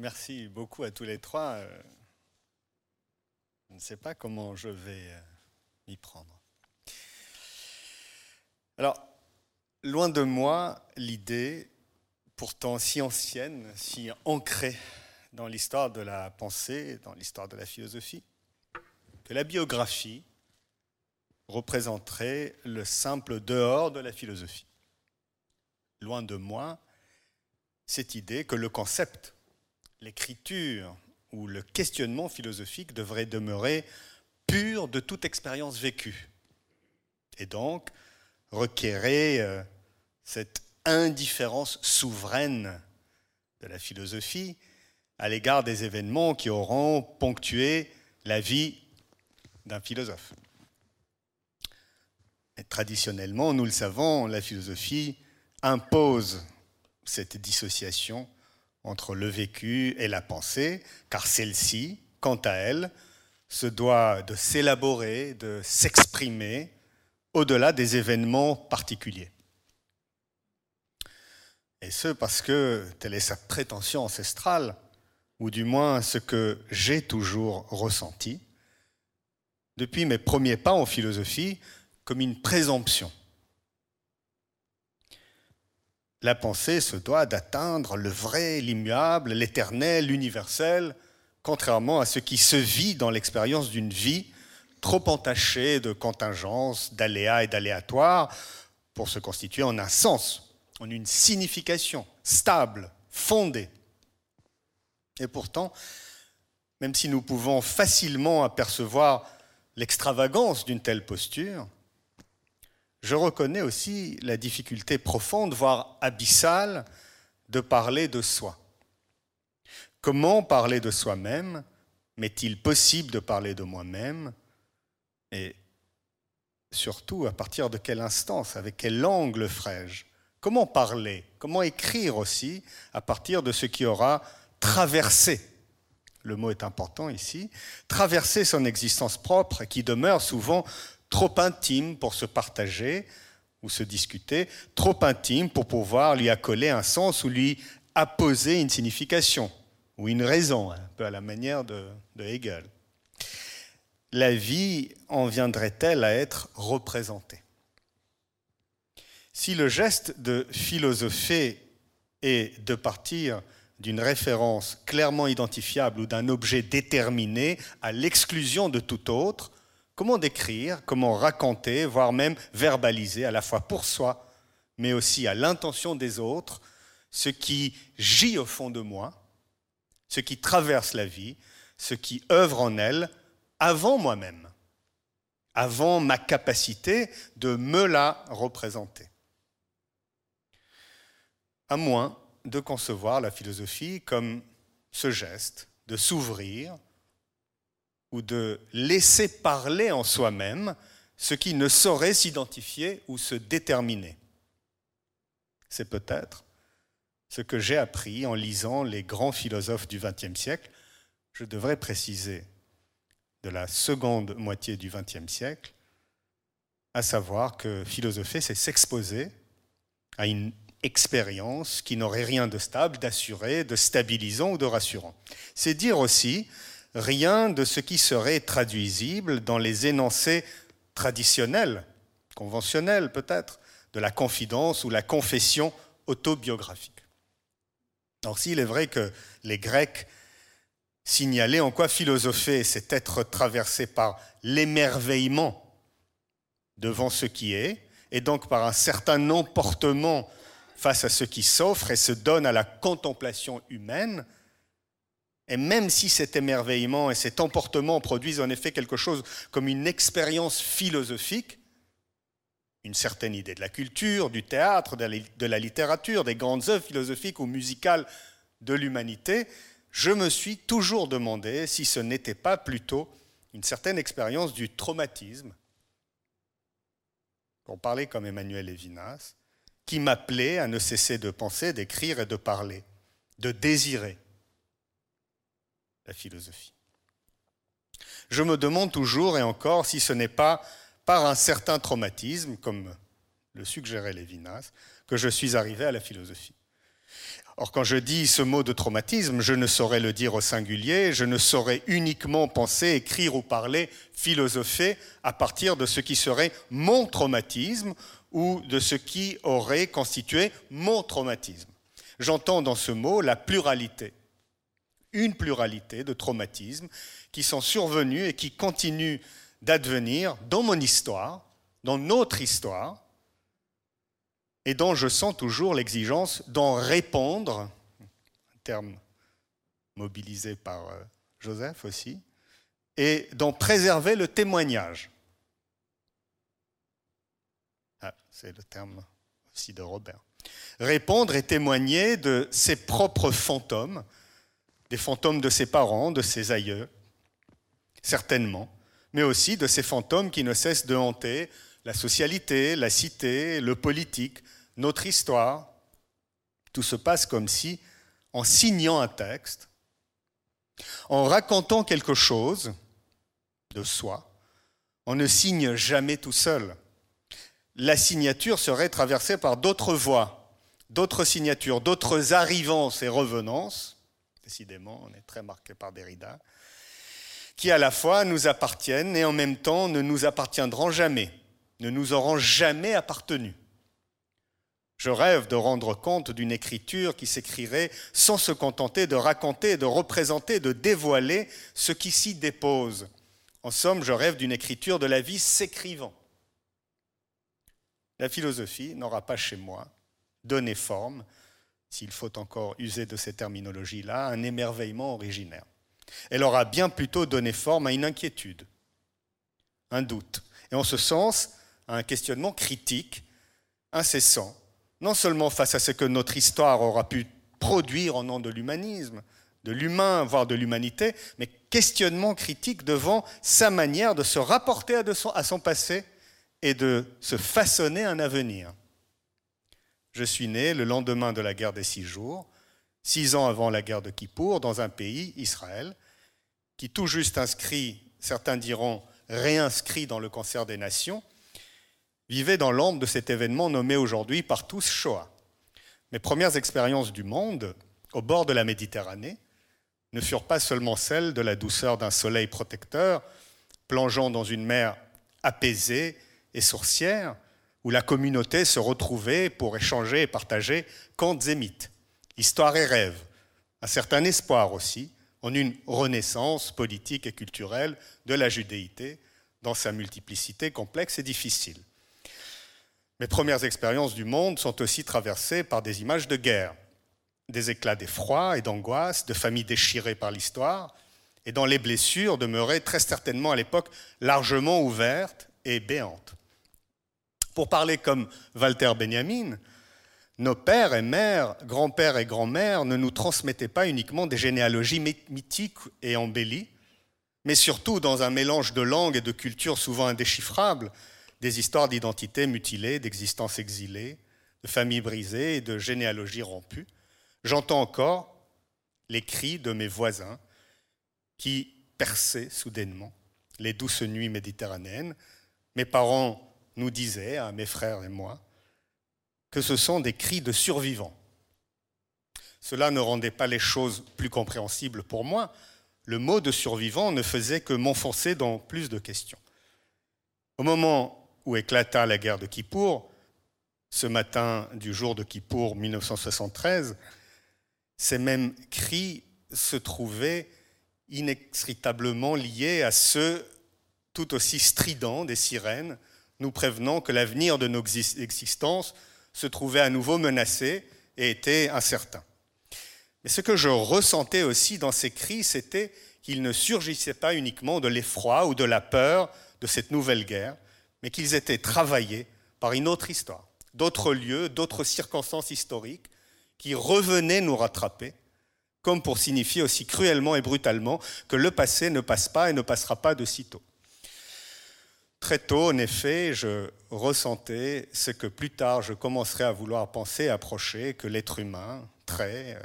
merci beaucoup à tous les trois. Euh, je ne sais pas comment je vais euh, m'y prendre. Alors, loin de moi l'idée, pourtant si ancienne, si ancrée dans l'histoire de la pensée, dans l'histoire de la philosophie, que la biographie représenterait le simple dehors de la philosophie. Loin de moi cette idée que le concept, l'écriture ou le questionnement philosophique devrait demeurer pur de toute expérience vécue et donc requérait euh, cette indifférence souveraine de la philosophie à l'égard des événements qui auront ponctué la vie d'un philosophe. Traditionnellement, nous le savons, la philosophie impose cette dissociation entre le vécu et la pensée, car celle-ci, quant à elle, se doit de s'élaborer, de s'exprimer au-delà des événements particuliers. Et ce parce que telle est sa prétention ancestrale, ou du moins ce que j'ai toujours ressenti, depuis mes premiers pas en philosophie, comme une présomption. La pensée se doit d'atteindre le vrai, l'immuable, l'éternel, l'universel, contrairement à ce qui se vit dans l'expérience d'une vie trop entachée de contingences, d'aléas et d'aléatoires pour se constituer en un sens, en une signification stable, fondée. Et pourtant, même si nous pouvons facilement apercevoir l'extravagance d'une telle posture, je reconnais aussi la difficulté profonde, voire abyssale, de parler de soi. Comment parler de soi-même M'est-il possible de parler de moi-même? Et surtout, à partir de quelle instance Avec quel angle ferai-je? Comment parler? Comment écrire aussi à partir de ce qui aura traversé le mot est important ici, traverser son existence propre qui demeure souvent trop intime pour se partager ou se discuter, trop intime pour pouvoir lui accoler un sens ou lui apposer une signification ou une raison, un peu à la manière de, Hegel. La vie en viendrait-elle à être représentée? Si le geste de philosopher est de partir d'une référence clairement identifiable ou d'un objet déterminé à l'exclusion de tout autre, Comment décrire, comment raconter, voire même verbaliser, à la fois pour soi, mais aussi à l'intention des autres, ce qui gît au fond de moi, ce qui traverse la vie, ce qui œuvre en elle avant moi-même, avant ma capacité de me la représenter. À moins de concevoir la philosophie comme ce geste de s'ouvrir ou de laisser parler en soi-même ce qui ne saurait s'identifier ou se déterminer. C'est peut-être ce que j'ai appris en lisant les grands philosophes du XXe siècle. Je devrais préciser de la seconde moitié du XXe siècle, à savoir que philosopher, c'est s'exposer à une expérience qui n'aurait rien de stable, d'assuré, de stabilisant ou de rassurant. C'est dire aussi rien de ce qui serait traduisible dans les énoncés traditionnels, conventionnels peut-être, de la confidence ou la confession autobiographique. Alors s'il est vrai que les Grecs signalaient en quoi philosopher, c'est être traversé par l'émerveillement devant ce qui est, et donc par un certain emportement face à ce qui s'offre et se donne à la contemplation humaine, et même si cet émerveillement et cet emportement produisent en effet quelque chose comme une expérience philosophique, une certaine idée de la culture, du théâtre, de la littérature, des grandes œuvres philosophiques ou musicales de l'humanité, je me suis toujours demandé si ce n'était pas plutôt une certaine expérience du traumatisme, pour parler comme Emmanuel Lévinas, qui m'appelait à ne cesser de penser, d'écrire et de parler, de désirer la philosophie. Je me demande toujours et encore si ce n'est pas par un certain traumatisme, comme le suggérait Lévinas, que je suis arrivé à la philosophie. Or, quand je dis ce mot de traumatisme, je ne saurais le dire au singulier, je ne saurais uniquement penser, écrire ou parler, philosopher à partir de ce qui serait mon traumatisme ou de ce qui aurait constitué mon traumatisme. J'entends dans ce mot la pluralité, une pluralité de traumatismes qui sont survenus et qui continuent d'advenir dans mon histoire, dans notre histoire, et dont je sens toujours l'exigence d'en répondre, un terme mobilisé par euh, Joseph aussi, et d'en préserver le témoignage. Ah, c'est le terme aussi de Robert. Répondre et témoigner de ses propres fantômes, des fantômes de ses parents, de ses aïeux, certainement, mais aussi de ces fantômes qui ne cessent de hanter la socialité, la cité, le politique, notre histoire. Tout se passe comme si, en signant un texte, en racontant quelque chose de soi, on ne signe jamais tout seul. La signature serait traversée par d'autres voies, d'autres signatures, d'autres arrivances et revenances. Décidément, on est très marqué par Derrida qui à la fois nous appartiennent et en même temps ne nous appartiendront jamais, ne nous auront jamais appartenu. Je rêve de rendre compte d'une écriture qui s'écrirait sans se contenter de raconter, de représenter, de dévoiler ce qui s'y dépose. En somme, je rêve d'une écriture de la vie s'écrivant. La philosophie n'aura pas chez moi donné forme, s'il faut encore user de ces terminologies-là, un émerveillement originaire. Elle aura bien plutôt donné forme à une inquiétude, un doute, et en ce sens à un questionnement critique, incessant, non seulement face à ce que notre histoire aura pu produire au nom de l'humanisme, de l'humain, voire de l'humanité, mais questionnement critique devant sa manière de se rapporter à son passé et de se façonner un avenir. Je suis né le lendemain de la guerre des six jours, six ans avant la guerre de Kippour, dans un pays, Israël, qui tout juste inscrit, certains diront réinscrit dans le concert des nations, vivait dans l'ombre de cet événement nommé aujourd'hui par tous Shoah. Mes premières expériences du monde, au bord de la Méditerranée, ne furent pas seulement celles de la douceur d'un soleil protecteur, plongeant dans une mer apaisée et sourcière, où la communauté se retrouvait pour échanger et partager contes et mythes histoire et rêve, un certain espoir aussi en une renaissance politique et culturelle de la judéité dans sa multiplicité complexe et difficile. Mes premières expériences du monde sont aussi traversées par des images de guerre, des éclats d'effroi et d'angoisse, de familles déchirées par l'histoire, et dont les blessures demeuraient très certainement à l'époque largement ouvertes et béantes. Pour parler comme Walter Benjamin, nos pères et mères, grands-pères et grand-mères ne nous transmettaient pas uniquement des généalogies mythiques et embellies, mais surtout dans un mélange de langues et de cultures souvent indéchiffrables, des histoires d'identité mutilées, d'existence exilée, de familles brisées et de généalogies rompues. J'entends encore les cris de mes voisins qui perçaient soudainement les douces nuits méditerranéennes. Mes parents nous disaient, à mes frères et moi, que ce sont des cris de survivants. Cela ne rendait pas les choses plus compréhensibles pour moi. Le mot de survivant ne faisait que m'enfoncer dans plus de questions. Au moment où éclata la guerre de Kippour, ce matin du jour de Kippour 1973, ces mêmes cris se trouvaient inextricablement liés à ceux tout aussi stridents des sirènes, nous prévenant que l'avenir de nos existences se trouvait à nouveau menacé et était incertain. Mais ce que je ressentais aussi dans ces cris, c'était qu'ils ne surgissaient pas uniquement de l'effroi ou de la peur de cette nouvelle guerre, mais qu'ils étaient travaillés par une autre histoire, d'autres lieux, d'autres circonstances historiques qui revenaient nous rattraper, comme pour signifier aussi cruellement et brutalement que le passé ne passe pas et ne passera pas de sitôt. Très tôt, en effet, je ressentais ce que plus tard je commencerai à vouloir penser, approcher, que l'être humain, très, euh,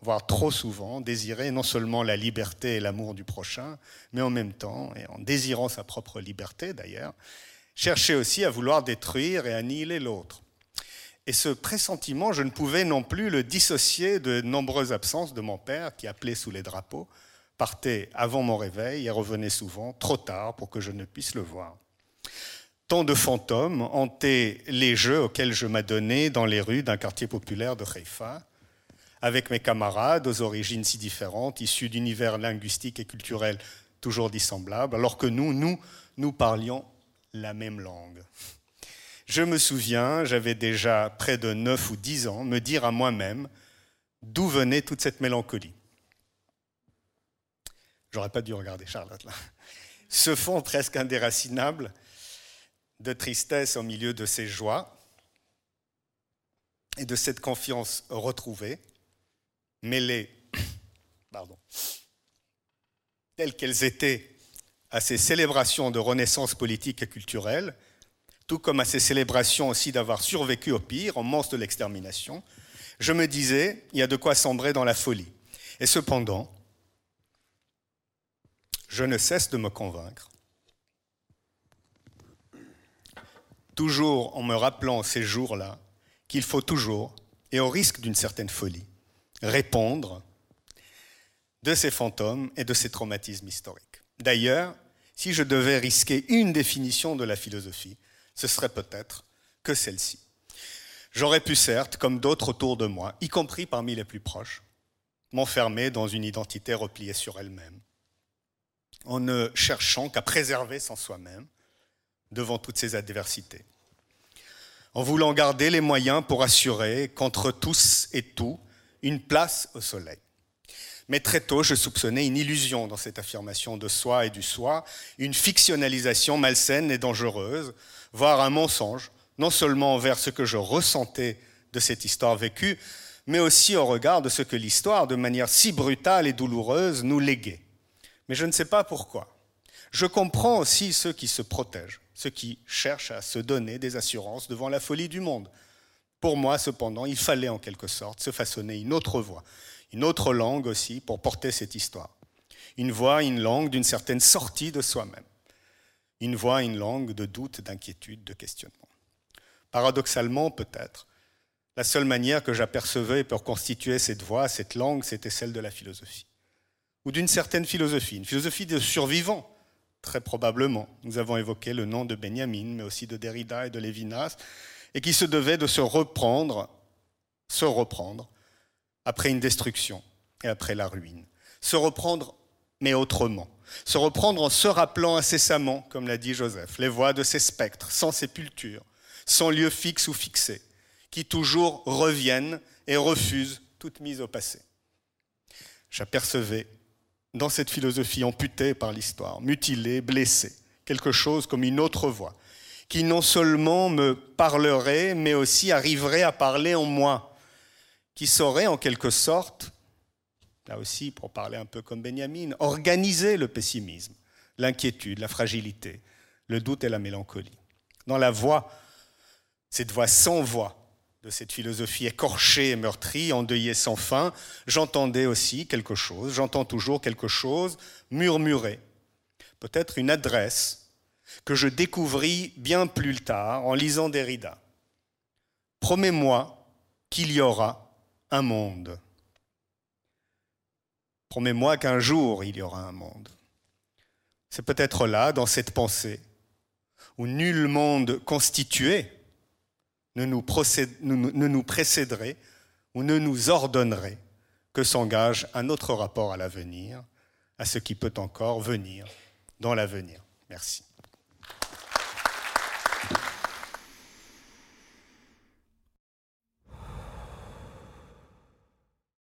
voire trop souvent, désirait non seulement la liberté et l'amour du prochain, mais en même temps, et en désirant sa propre liberté d'ailleurs, cherchait aussi à vouloir détruire et annihiler l'autre. Et ce pressentiment, je ne pouvais non plus le dissocier de nombreuses absences de mon père qui appelait sous les drapeaux, partait avant mon réveil et revenait souvent trop tard pour que je ne puisse le voir. Tant de fantômes hantaient les jeux auxquels je m'adonnais dans les rues d'un quartier populaire de Haïfa, avec mes camarades aux origines si différentes, issus d'univers linguistiques et culturels toujours dissemblables, alors que nous, nous, nous parlions la même langue. Je me souviens, j'avais déjà près de 9 ou 10 ans, me dire à moi-même d'où venait toute cette mélancolie. J'aurais pas dû regarder Charlotte là. Ce fond presque indéracinable de tristesse au milieu de ces joies et de cette confiance retrouvée, mêlée, pardon, telles qu'elles étaient à ces célébrations de renaissance politique et culturelle, tout comme à ces célébrations aussi d'avoir survécu au pire, au monstre de l'extermination, je me disais, il y a de quoi sombrer dans la folie. Et cependant, je ne cesse de me convaincre toujours en me rappelant ces jours-là qu'il faut toujours, et au risque d'une certaine folie, répondre de ces fantômes et de ces traumatismes historiques. D'ailleurs, si je devais risquer une définition de la philosophie, ce serait peut-être que celle-ci. J'aurais pu certes, comme d'autres autour de moi, y compris parmi les plus proches, m'enfermer dans une identité repliée sur elle-même, en ne cherchant qu'à préserver son soi-même, devant toutes ces adversités, en voulant garder les moyens pour assurer contre tous et tout une place au soleil. Mais très tôt, je soupçonnais une illusion dans cette affirmation de soi et du soi, une fictionnalisation malsaine et dangereuse, voire un mensonge, non seulement envers ce que je ressentais de cette histoire vécue, mais aussi au regard de ce que l'histoire, de manière si brutale et douloureuse, nous léguait. Mais je ne sais pas pourquoi. Je comprends aussi ceux qui se protègent, ceux qui cherchent à se donner des assurances devant la folie du monde. Pour moi, cependant, il fallait en quelque sorte se façonner une autre voie, une autre langue aussi pour porter cette histoire. Une voix, une langue d'une certaine sortie de soi-même. Une voix, une langue de doute, d'inquiétude, de questionnement. Paradoxalement, peut-être, la seule manière que j'apercevais pour constituer cette voix, cette langue, c'était celle de la philosophie. Ou d'une certaine philosophie, une philosophie de survivants, très probablement. Nous avons évoqué le nom de Benjamin, mais aussi de Derrida et de Lévinas, et qui se devait de se reprendre, se reprendre, après une destruction et après la ruine. Se reprendre, mais autrement. Se reprendre en se rappelant incessamment, comme l'a dit Joseph, les voix de ces spectres, sans sépulture, sans lieu fixe ou fixé, qui toujours reviennent et refusent toute mise au passé. J'apercevais dans cette philosophie amputée par l'histoire, mutilée, blessée, quelque chose comme une autre voix, qui non seulement me parlerait, mais aussi arriverait à parler en moi, qui saurait en quelque sorte, là aussi pour parler un peu comme Benjamin, organiser le pessimisme, l'inquiétude, la fragilité, le doute et la mélancolie. Dans la voix, cette voix sans voix, de cette philosophie écorchée et meurtrie, endeuillée sans fin, j'entendais aussi quelque chose, j'entends toujours quelque chose murmurer, peut-être une adresse que je découvris bien plus tard en lisant Derrida. Promets-moi qu'il y aura un monde. Promets-moi qu'un jour il y aura un monde. C'est peut-être là, dans cette pensée, où nul monde constitué ne nous, nous précéderait ou ne nous ordonnerait que s'engage un autre rapport à l'avenir, à ce qui peut encore venir dans l'avenir. Merci.